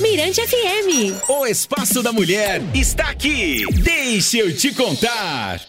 Mirante FM. O Espaço da Mulher está aqui. Deixa eu te contar.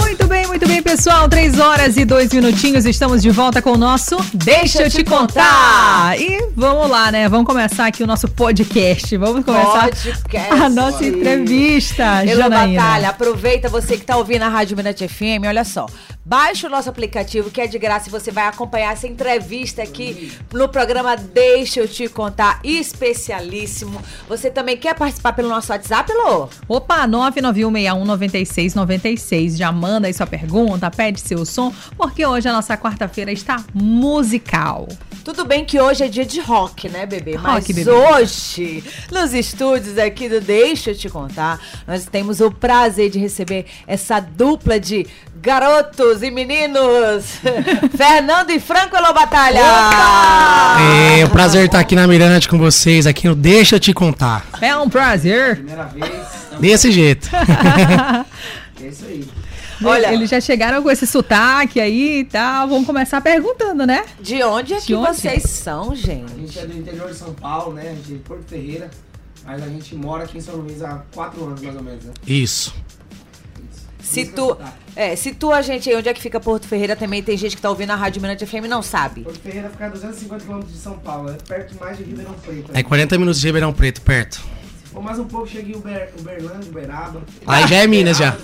Muito bem, muito bem, pessoal. Três horas e dois minutinhos. Estamos de volta com o nosso Deixa eu te contar. E vamos lá, né? Vamos começar aqui o nosso podcast. Vamos começar Podcast. a nossa entrevista, Elô Janaína. Batalha, aproveita você que tá ouvindo a Rádio Mirante FM, olha só. Baixe o nosso aplicativo que é de graça e você vai acompanhar essa entrevista aqui no programa Deixa eu te contar, especialíssimo. Você também quer participar pelo nosso WhatsApp, Lô? Opa, 991619696. Já manda aí sua pergunta, pede seu som, porque hoje a nossa quarta-feira está musical. Tudo bem que hoje é dia de rock, né, bebê? Rock, Mas bebê. hoje, nos estúdios aqui do Deixa eu te contar, nós temos o prazer de receber essa dupla de garotos e meninos, Fernando e Franco Elô Batalha. É um prazer estar aqui na Mirante com vocês, aqui no Deixa eu te contar. É um prazer. Primeira vez, Desse jeito. é isso aí. Olha- Eles já chegaram com esse sotaque aí e tal. Vamos começar perguntando, né? De onde é De que onde? vocês são, A gente? gente é do interior de São Paulo, né? Gente é de Porto Ferreira, mas a gente mora aqui em São Luís há quatro anos, mais ou menos, né? Isso. Situ... É, situa a gente aí onde é que fica Porto Ferreira também. Tem gente que tá ouvindo a Rádio Mirante FM e não sabe. Porto Ferreira fica a 250 km de São Paulo, é perto mais de Ribeirão Preto. É 40 minutos de Ribeirão Preto, perto. Ou mais um pouco, cheguei em Uber, Uberlândia, Uberaba. Aí já é Minas, já.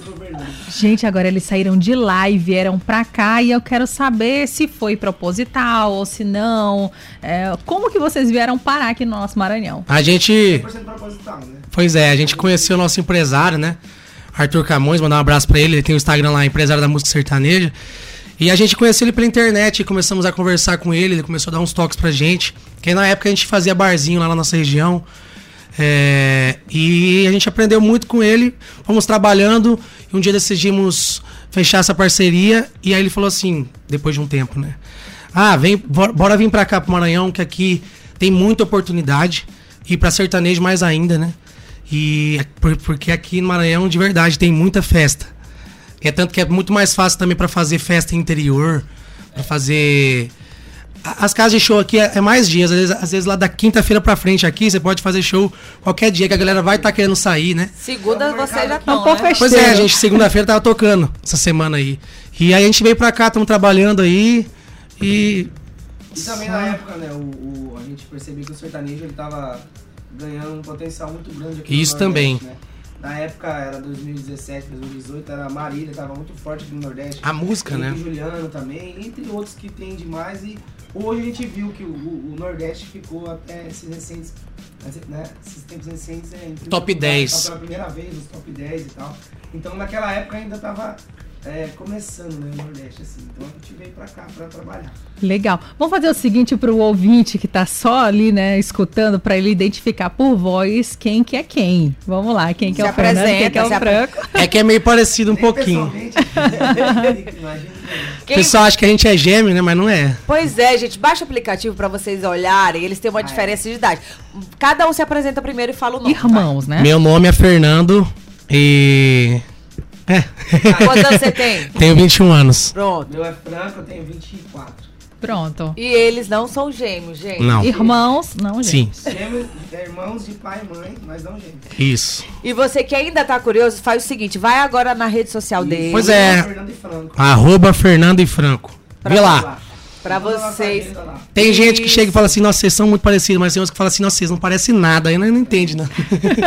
Gente, agora eles saíram de lá e vieram pra cá e eu quero saber se foi proposital ou se não. É, como que vocês vieram parar aqui no nosso Maranhão? A gente, 100% proposital, né? pois é, a gente conheceu o nosso empresário, né? Arthur Camões, mandar um abraço pra ele. Ele tem o Instagram lá, empresário da música sertaneja. E a gente conheceu ele pela internet e começamos a conversar com ele. Ele começou a dar uns toques pra gente. Que na época a gente fazia barzinho lá na nossa região. É, e a gente aprendeu muito com ele. Fomos trabalhando e um dia decidimos fechar essa parceria. E aí ele falou assim, depois de um tempo, né? Ah, vem, bora, vir pra cá pro Maranhão, que aqui tem muita oportunidade. E pra sertanejo mais ainda, né? E por- porque aqui no Maranhão, de verdade, tem muita festa. É tanto que é muito mais fácil também pra fazer festa interior, pra fazer. As casas de show aqui é, é mais dias, às vezes, às vezes lá da quinta-feira pra frente aqui, você pode fazer show qualquer dia, que a galera vai estar querendo sair, né? Segunda vocês já É um pouco né? Pois é, gente, segunda-feira tava tocando essa semana aí. E aí a gente veio pra cá, estamos trabalhando aí. E. E também na época, né, o, o- a gente percebeu que o sertanejo ele tava ganhando um potencial muito grande aqui Isso no também. Né? Na época era 2017, 2018, era a Marília, tava muito forte aqui no Nordeste. A música, né? Juliano também, entre outros que tem demais. E hoje a gente viu que o, o- Nordeste ficou até esses recentes, né, esses tempos recentes é, Top primeiro lugar, 10. tá Pela primeira vez, os top 10 e tal. Então naquela época ainda tava é, começando né, o Nordeste, assim. Então a gente veio pra cá pra trabalhar. Legal. Vamos fazer o seguinte pro ouvinte que tá só ali, né, escutando, pra ele identificar por voz quem que é quem. Vamos lá, quem que é Se o Fernando, quem que é apresenta, o Franco. É que é meio parecido um Nem pouquinho. pessoalmente, imagina. O Quem- pessoal acha que a gente é gêmeo, né? Mas não é. Pois é, gente, baixa o aplicativo pra vocês olharem. Eles têm uma é. diferença de idade. Cada um se apresenta primeiro e fala o nome. Irmãos, né? Meu nome é Fernando e. É. Quantos anos você tem? Tenho 21 anos. Pronto. Meu é Franco, eu tenho 24. Pronto. E eles não são gêmeos, gente. Não. Irmãos, não, Sim, gente. Gêmeos, irmãos de pai e mãe, mas não gêmeos. isso. E você que ainda tá curioso, faz o seguinte, vai agora na rede social dele. Pois é. Fernando e Franco. Arroba Fernando e Franco. Vê lá. Pra a vocês. Tem gente que chega e fala assim, nossa, vocês são muito parecidos, mas tem uns que falam assim, nossa, vocês não parecem nada. Aí não, não entende, né?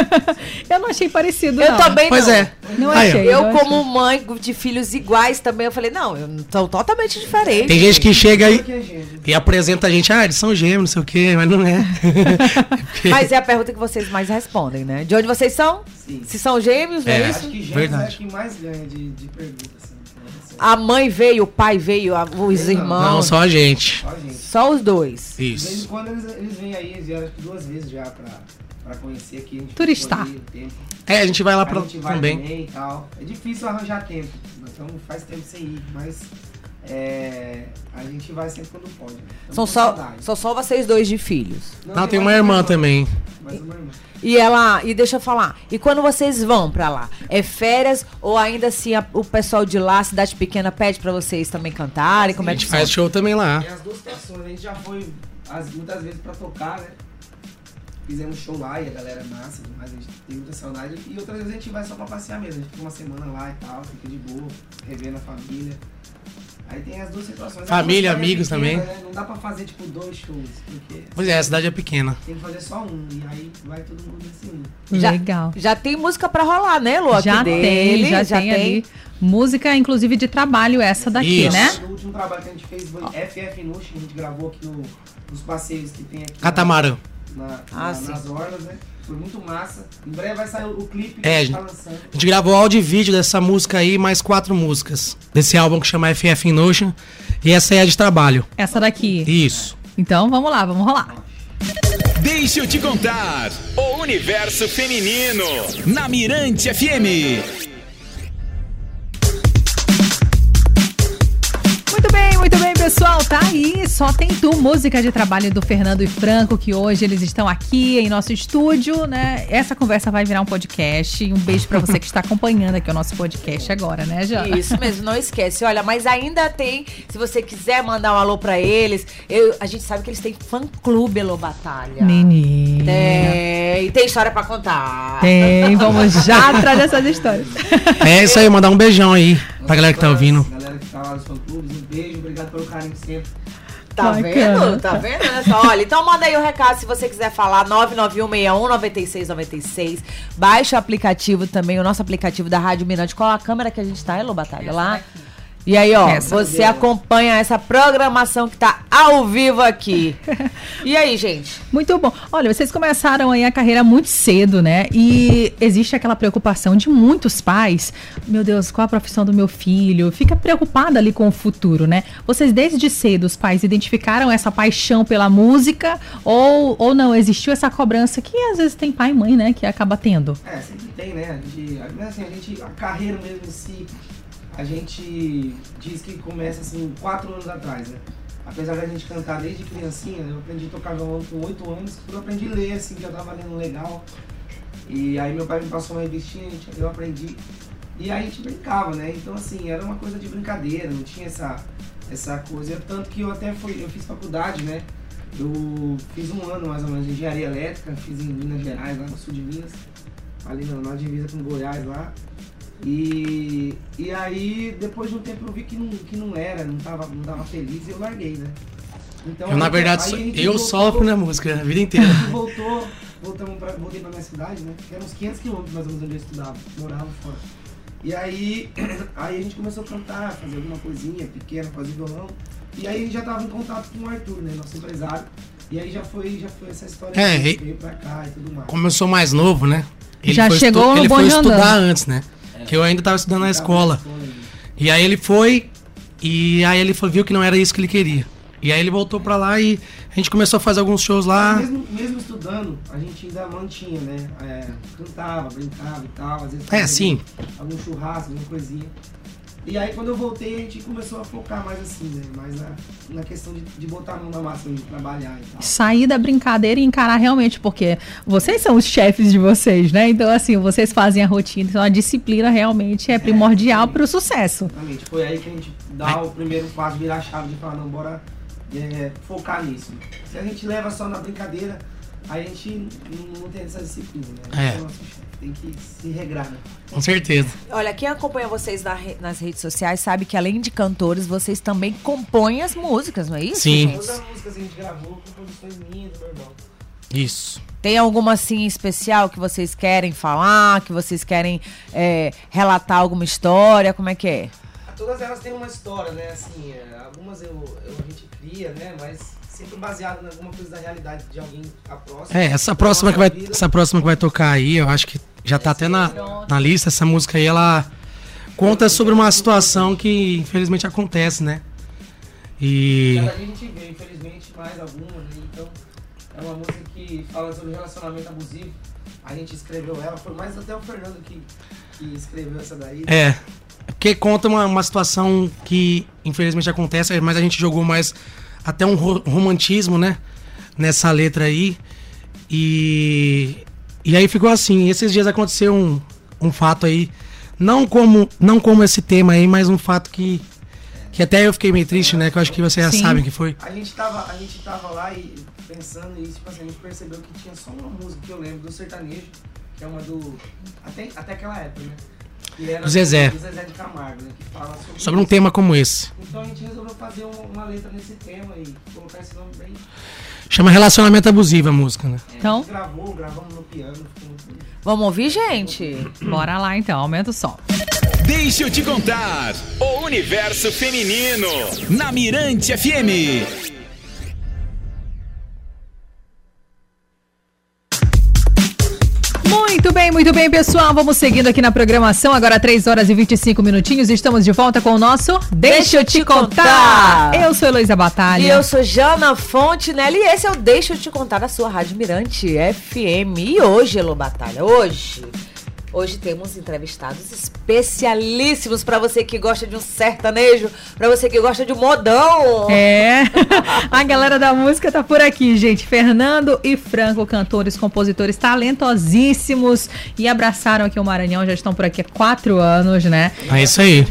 Eu não achei parecido, Eu não. também Pois não. é. Não Aí, achei. Eu, não como achei. mãe de filhos iguais também, eu falei, não, eu são totalmente diferentes. Tem gente que chega que e, e apresenta a gente, ah, eles são gêmeos, não sei o quê, mas não é. Porque- Mas é a pergunta que vocês mais respondem, né? De onde vocês são? Sim. Se são gêmeos, não é, É. isso? Acho que gêmeos Verdade. é quem mais ganha de, de perguntas. A mãe veio, o pai veio, a- os Não, irmãos. Não, só a gente. Só a gente. Só os dois. De vez em Isso. quando eles, eles vêm aí, eles vieram acho que duas vezes já pra, pra conhecer aqui. a gente Turistar. um. É, a gente vai lá pra, a gente vai também. também e tal. É difícil arranjar tempo, então faz tempo sem ir, mas é, a gente vai sempre quando pode. né? São só, saudade. são só vocês dois de filhos. Não, tem uma mais irmã também. Mais uma irmã. E ela, e deixa eu falar, e quando vocês vão pra lá, é férias ou ainda assim a- o pessoal de lá, cidade pequena, pede pra vocês também cantarem? Como A é que gente faz show também lá. Tem as duas situações. situações, a gente já foi as, muitas vezes pra tocar, né? Fizemos show lá e a galera é massa, mas a gente tem muita saudade. E outras vezes a gente vai só pra passear mesmo, a gente fica uma semana lá e tal, fica de boa, revendo a família. Aí tem as duas situações. Família, amigos também. né? Não dá pra fazer tipo dois shows, porque Pois é, a cidade é pequena. tem que fazer só um, e aí vai todo mundo nesse um. Já- Legal. Já tem música pra rolar, né, Lu? Já dele, tem, já, tem, ali. Música, inclusive, de trabalho, essa daqui, Isso. né? O último trabalho que a gente fez foi FF Nush, que a gente gravou aqui no, nos passeios que tem aqui. na- Catamarã. na, Ah, na- sim. nas orlas, né? Foi muito massa. Em breve vai sair o clipe que É, a gente tá gente. lançando. A gente gravou áudio e vídeo dessa música aí, mais quatro músicas. Desse álbum que chama FF in Notion. E essa aí é de trabalho. Essa daqui. Isso. Então, vamos lá, vamos rolar. Deixa eu te contar. O universo feminino. Na Mirante FM. Pessoal. Tá aí, só tem tu, música de trabalho do Fernando e Franco, que hoje eles estão aqui em nosso estúdio, né? Essa conversa vai virar um podcast. Um beijo pra você que está acompanhando aqui o nosso podcast agora, né, Jana? Isso mesmo, não esquece. Olha, mas ainda tem, se você quiser mandar um alô pra eles, eu- a gente sabe que eles têm fã-clube Elô Batalha. Menina. Tem, tem história pra contar. Tem, vamos já atrás dessas histórias. É isso aí, mandar um beijão aí pra galera que tá ouvindo. Tá lá nos fã-clubes, um beijo, obrigado pelo carinho sempre. Tá Bacana. vendo? Tá vendo? Olha só, olha, então manda aí o recado se você quiser falar, 991619696. Baixa o aplicativo também, o nosso aplicativo da Rádio Mirante. Qual a câmera que a gente tá, Elô Batalha? Lá? E aí, ó, Essa. você acompanha essa programação que tá ao vivo aqui. E aí, gente? Muito bom. Olha, vocês começaram aí a carreira muito cedo, né? E existe aquela preocupação de muitos pais. Meu Deus, qual a profissão do meu filho? Fica preocupada ali com o futuro, né? Vocês desde cedo, os pais identificaram essa paixão pela música ou, ou não? Existiu essa cobrança que às vezes tem pai e mãe, né? Que acaba tendo. É, sempre tem, né? A gente, assim, a gente, a carreira mesmo em si, a gente diz que começa assim quatro anos atrás, né? Apesar da gente cantar desde criancinha, eu aprendi a tocar violão com oito anos, quando eu aprendi a ler, assim, já tava lendo legal. E aí meu pai me passou uma revistinha, eu aprendi. E aí a gente brincava, né? Então assim, era uma coisa de brincadeira, não tinha essa, essa coisa. Tanto que eu até fui, eu fiz faculdade, né? Eu fiz um ano mais ou menos de engenharia elétrica, fiz em Minas Gerais, lá no sul de Minas, ali na, na divisa com Goiás lá. E, e aí, depois de um tempo eu vi que não, que não era, não tava, não tava feliz e eu larguei, né? Então, Eu, na verdade, eu voltou- sofro na música a vida inteira. a gente voltou, voltamos pra, voltei pra minha cidade, né? Que era uns 500 quilômetros mais ou menos onde eu estudava, morava fora. E aí, aí a gente começou a cantar, fazer alguma coisinha pequena, fazer violão. E aí a gente já tava em contato com o Arthur, né? Nosso empresário. E aí já foi, já foi essa história É, que veio pra cá e tudo mais. Como eu sou mais novo, né? Já foi chegou no Ele foi bonde andando. estudar antes, né? Que eu ainda tava estudando na escola. E aí ele foi, e aí ele foi, viu que não era isso que ele queria. E aí ele voltou pra lá e a gente começou a fazer alguns shows lá. Mesmo, mesmo estudando, a gente ainda mantinha, né? É, cantava, brincava e tal. Às vezes É, sim. Algum churrasco, alguma coisinha. E aí quando eu voltei, a gente começou a focar mais assim, né? Mais na, na questão de, de botar a mão na massa, de trabalhar e tal. Sair da brincadeira e encarar realmente, porque vocês são os chefes de vocês, né? Então, assim, vocês fazem a rotina, então a disciplina realmente é primordial para o sucesso. Exatamente. Foi aí que a gente dá o primeiro passo, virar a chave de falar, não, bora é, focar nisso. Se a gente leva só na brincadeira, a gente não, tem essa disciplina, né? A gente É. o nosso chefe, tem que se regrar, né? Com certeza. Olha, quem acompanha vocês na re- nas redes sociais sabe que além de cantores, vocês também compõem as músicas, não é isso? Sim. Todas as músicas que a gente gravou, composições minhas do meu irmão. Isso. Tem alguma assim especial que vocês querem falar, que vocês querem é, relatar alguma história? Como é que é? Todas elas têm uma história, né? Assim, é, algumas eu, eu- a gente cria, né? Mas sempre baseado em alguma coisa da realidade de alguém a próxima. É, essa da próxima que vai, vida. essa próxima que vai tocar aí, eu acho que já tá até na, na lista. Essa música aí, ela conta sobre uma situação que infelizmente acontece, né? E a gente vê, infelizmente, mais algumas, né? Então, é uma música que fala sobre relacionamento abusivo. A gente escreveu ela, foi mais até o Fernando que, que escreveu essa daí. é, porque conta uma, uma situação que infelizmente acontece, mas a gente jogou mais até um ro- romantismo, né? Nessa letra aí. E e aí ficou assim, esses dias aconteceu um, um fato aí, não como não como esse tema aí, mas um fato que Que até eu fiquei meio triste, né? Que eu acho que vocês já Sim. sabem que foi. A gente tava, a gente tava lá e pensando e tipo assim, a gente percebeu que tinha só uma música que eu lembro do sertanejo, que é uma do. Até, até aquela época, né? Do Zezé. Do Zezé de Camargo, né? Que fala sobre. Sobre um isso. tema como esse. Então a gente resolveu fazer uma, letra nesse tema e colocar esse nome bem. Chama Relacionamento Abusivo a música, né? É, Então? A gente gravou, gravamos no piano, muito. Vamos ouvir, gente? Bora lá então, aumenta o som. Deixa eu te contar. O universo feminino. Na Mirante FM. Muito bem, muito bem, pessoal. Vamos seguindo aqui na programação. Agora 3 horas e 25 minutinhos. Estamos de volta com o nosso Deixa eu te contar. Eu sou Heloísa Batalha. E eu sou Jana Fontenelle e esse é o Deixa eu te contar da sua Rádio Mirante FM. E hoje, Elo Batalha, hoje. Hoje temos entrevistados especialíssimos pra você que gosta de um sertanejo, pra você que gosta de um modão. É, a galera da música tá por aqui, gente. Fernando e Franco, cantores, compositores talentosíssimos e abraçaram aqui o Maranhão, já estão por aqui há quatro anos, né? É isso aí.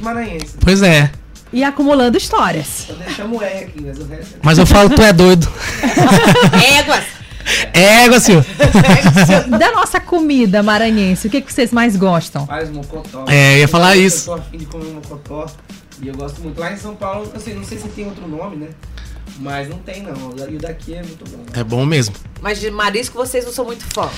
Pois é. E acumulando histórias. Eu deixamos o E aqui, mas o resto é. Mas eu falo, tu é doido. Éguas! É, Silvio. Da nossa comida maranhense, o que, que vocês mais gostam? Faz mocotó. É, eu ia falar Eu isso. tô afim de comer mocotó e eu gosto muito. Lá em São Paulo, assim, não sei se tem outro nome, né? Mas não tem, não. E o daqui é muito bom. É bom mesmo. Mas de marisco vocês não são muito fã.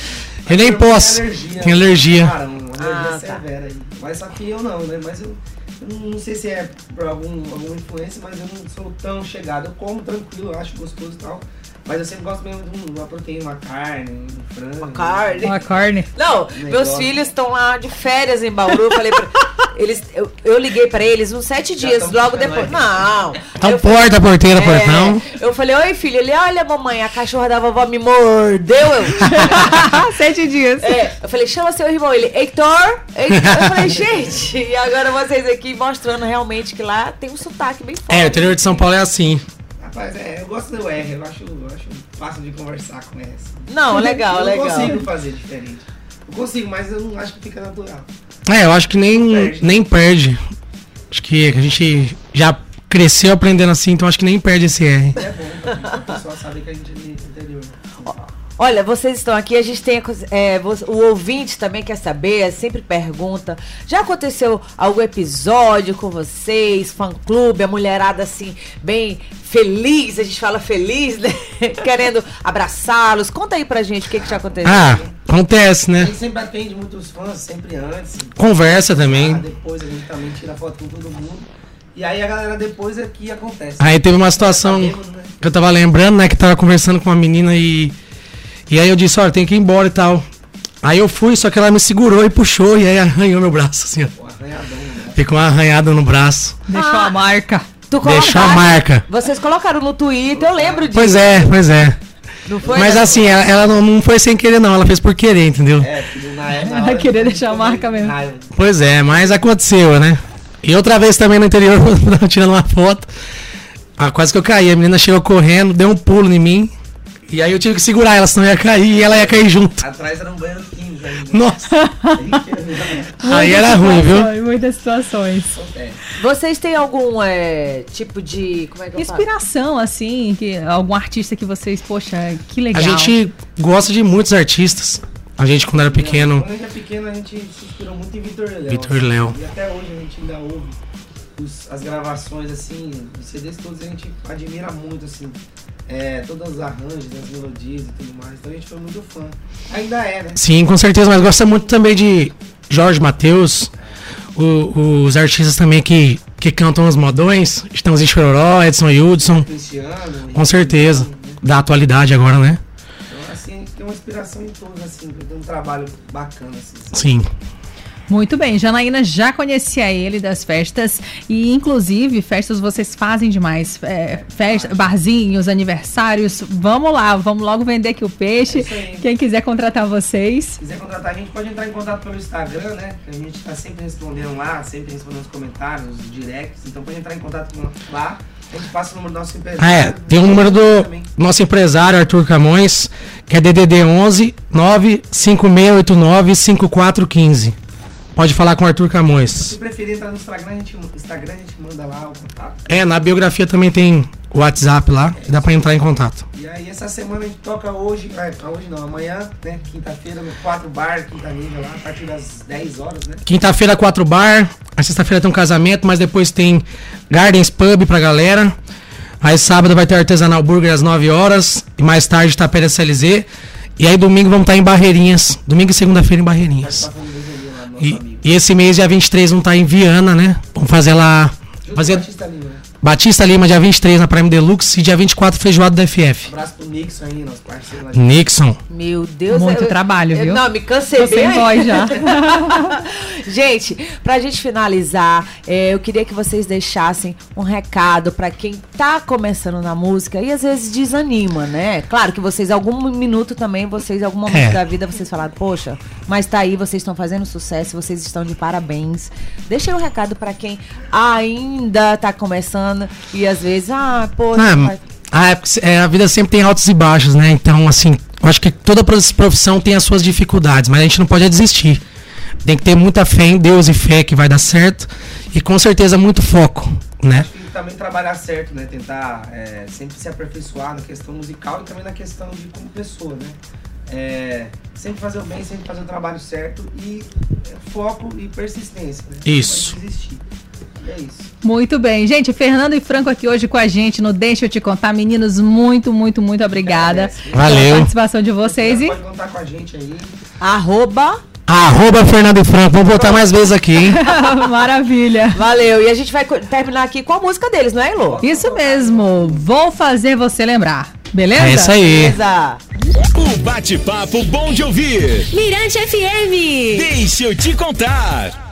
Eu nem Eu posso. alergia. Tem alergia. Cara, uma alergia Ah, tá. severa aí. Mas só que eu não, né? Mas eu, eu não sei se é por algum, alguma influência, mas eu não sou tão chegado. Eu como tranquilo, eu acho gostoso e tal. Mas eu sempre gosto mesmo de um- uma proteína, uma carne, um frango. Uma carne. Uma carne. Não, Negócio. meus filhos estão lá de férias em Bauru. Eu falei pra eles, eu, eu liguei pra eles uns sete Já dias, logo depois. aí. Não. Então Eu falei, porta, porteira, é, portão. Eu falei, oi filho. Ele, olha mamãe, a cachorra da vovó me mordeu. Eu, Sete dias. é, eu falei, chama seu irmão. Ele, Heitor? Heitor? Eu falei, gente, e agora vocês aqui mostrando realmente que lá tem um sotaque bem forte. É, o interior de São Paulo é assim. Rapaz, é, eu gosto do R, eu acho, eu acho fácil de conversar com R. assim. Não, legal, eu legal. não consigo fazer diferente. Eu consigo, mas eu não acho que fica natural. É, eu acho que nem, Perde. nem perde. Acho que a gente já cresceu aprendendo assim, então acho que nem perde esse R. É bom o pessoal saber que a gente é interior. Olha, vocês estão aqui, a gente tem. é, o ouvinte também quer saber, sempre pergunta. Já aconteceu algum episódio com vocês, fã-clube, a mulherada assim, bem feliz, a gente fala feliz, né? Querendo abraçá-los. Conta aí pra gente o que, que já aconteceu. Ah, acontece, A né? gente sempre atende muitos fãs, sempre antes. Conversa Ah, também. depois a gente também tira foto com todo mundo. E aí a galera depois é que acontece. Aí teve uma situação Sabemos, né? que eu tava lembrando, né? Que tava conversando com uma menina e. E aí eu disse, olha, tem que ir embora e tal. Aí eu fui, só que ela me segurou e puxou, e aí arranhou meu braço, assim, ó. Pô, arranhadão, né? Ficou uma arranhada no braço. Deixou Ah. a marca. Tu Deixou a marca. Vocês colocaram no Twitter, eu lembro disso. Pois é, pois é. Não foi? Mas né? assim, ela, ela não, não foi sem querer, não. Ela fez por querer, entendeu? É, na época. Ela queria deixar a marca mesmo. Pois é, mas aconteceu, né? E outra vez também no interior, quando eu tava tirando uma foto, ah, quase que eu caí. A menina chegou correndo, deu um pulo em mim. E aí eu tive que segurar ela, senão ia cair e ela ia cair junto. Atrás era um banheiro 15 ainda. Nossa, Aí, era ruim, viu? Muitas situações. Vocês têm algum é, tipo de. Como é que eu falo? Inspiração, assim, que algum artista que vocês, poxa, que legal. A gente gosta de muitos artistas. A gente, quando era pequeno, Quando a gente é pequeno, a gente se inspirou muito em Vitor Léo. Vitor assim, Léo. E até hoje a gente ainda ouve os- as gravações, assim, os CDs todos a gente admira muito, assim. É, todos os arranjos, as melodias e tudo mais. Então a gente foi muito fã. Ainda é, né? sim, com certeza, mas gosta muito também de Jorge Matheus, os artistas também que, que cantam os modões. Estamos em Chororó, Edson Hudson, Cristiano. com certeza. Né? Da atualidade agora, né? Então, assim, a gente tem uma inspiração em todos, assim, tem um trabalho bacana, assim. sabe? Muito bem, Janaína já conhecia ele das festas e inclusive festas vocês fazem demais, é, festa, barzinhos, aniversários, vamos lá, vamos logo vender aqui o peixe, É quem quiser contratar vocês. Se quiser contratar a gente, pode entrar em contato pelo Instagram, né? Que a gente tá sempre respondendo lá, sempre respondendo os comentários, os directs. Então pode entrar em contato com lá. A gente passa o número do nosso empresário. Ah, é. Tem o número do Também. nosso empresário, Arthur Camões, que é DDD 11 95689 5415. Pode falar com o Arthur Camões. Se preferir entrar no Instagram, a gente, Instagram, a gente manda lá o contato. É, na biografia também tem o WhatsApp lá, e dá pra entrar em contato. E aí essa semana a gente toca hoje, é, hoje não, amanhã, né? Quinta-feira, no 4 Bar, Quinta Ninja lá, a partir das 10 horas, né? Quinta-feira, 4 bar. A sexta-feira tem um casamento, mas depois tem Gardens Pub pra galera. Aí sábado vai ter Artesanal Burger às 9 horas. E mais tarde Tapera CLZ. E aí domingo vamos estar em Barreirinhas. Domingo e segunda-feira em Barreirinhas. Tá nosso E. e esse mês, dia 23, vamos estar em Viana, né? Vamos fazer lá. Fazer Batista Lima, dia 23, na Prime Deluxe. E dia 24, Feijoada da FF. Abraço pro Nixon aí, nosso parceiro lá de Nixon. Meu Deus. Muito trabalho, eu- viu? Não, me cansei Tô bem sem voz já. gente, pra gente finalizar, é, eu queria que vocês deixassem um recado pra quem tá começando na música e às vezes desanima, né? Claro que vocês, algum minuto também, vocês, em algum momento É. da vida, vocês falaram, poxa, mas tá aí, vocês estão fazendo sucesso, vocês estão de parabéns. Deixem um recado pra quem ainda tá começando e às vezes, ah, poxa. Mas- a, época- é, a vida sempre tem altos e baixos, né? Então, assim, eu acho que toda prof- profissão tem as suas dificuldades, mas a gente não pode desistir. Tem que ter muita fé em Deus e fé que vai dar certo. E com certeza muito foco, né? Também trabalhar certo, né? Tentar é, sempre se aperfeiçoar na questão musical e também na questão de como pessoa, né? É, sempre fazer o bem, sempre fazer o trabalho certo e é, foco e persistência. Né? Isso. Não pode desistir. É isso. Muito bem. Gente, Fernando e Franco aqui hoje com a gente no Deixa Eu Te Contar. Meninos, muito, muito, muito obrigada. Valeu. pela participação de vocês. E Pode contar com a gente aí. Arroba. Arroba Fernando Franco. Vamos voltar mais vezes aqui, hein? maravilha. Valeu. E a gente vai terminar aqui com a música deles, não é, Elô? Isso mesmo. Vou fazer você lembrar. Beleza? É isso aí. Beleza. O bate-papo bom de ouvir. Mirante FM. Deixa eu te contar.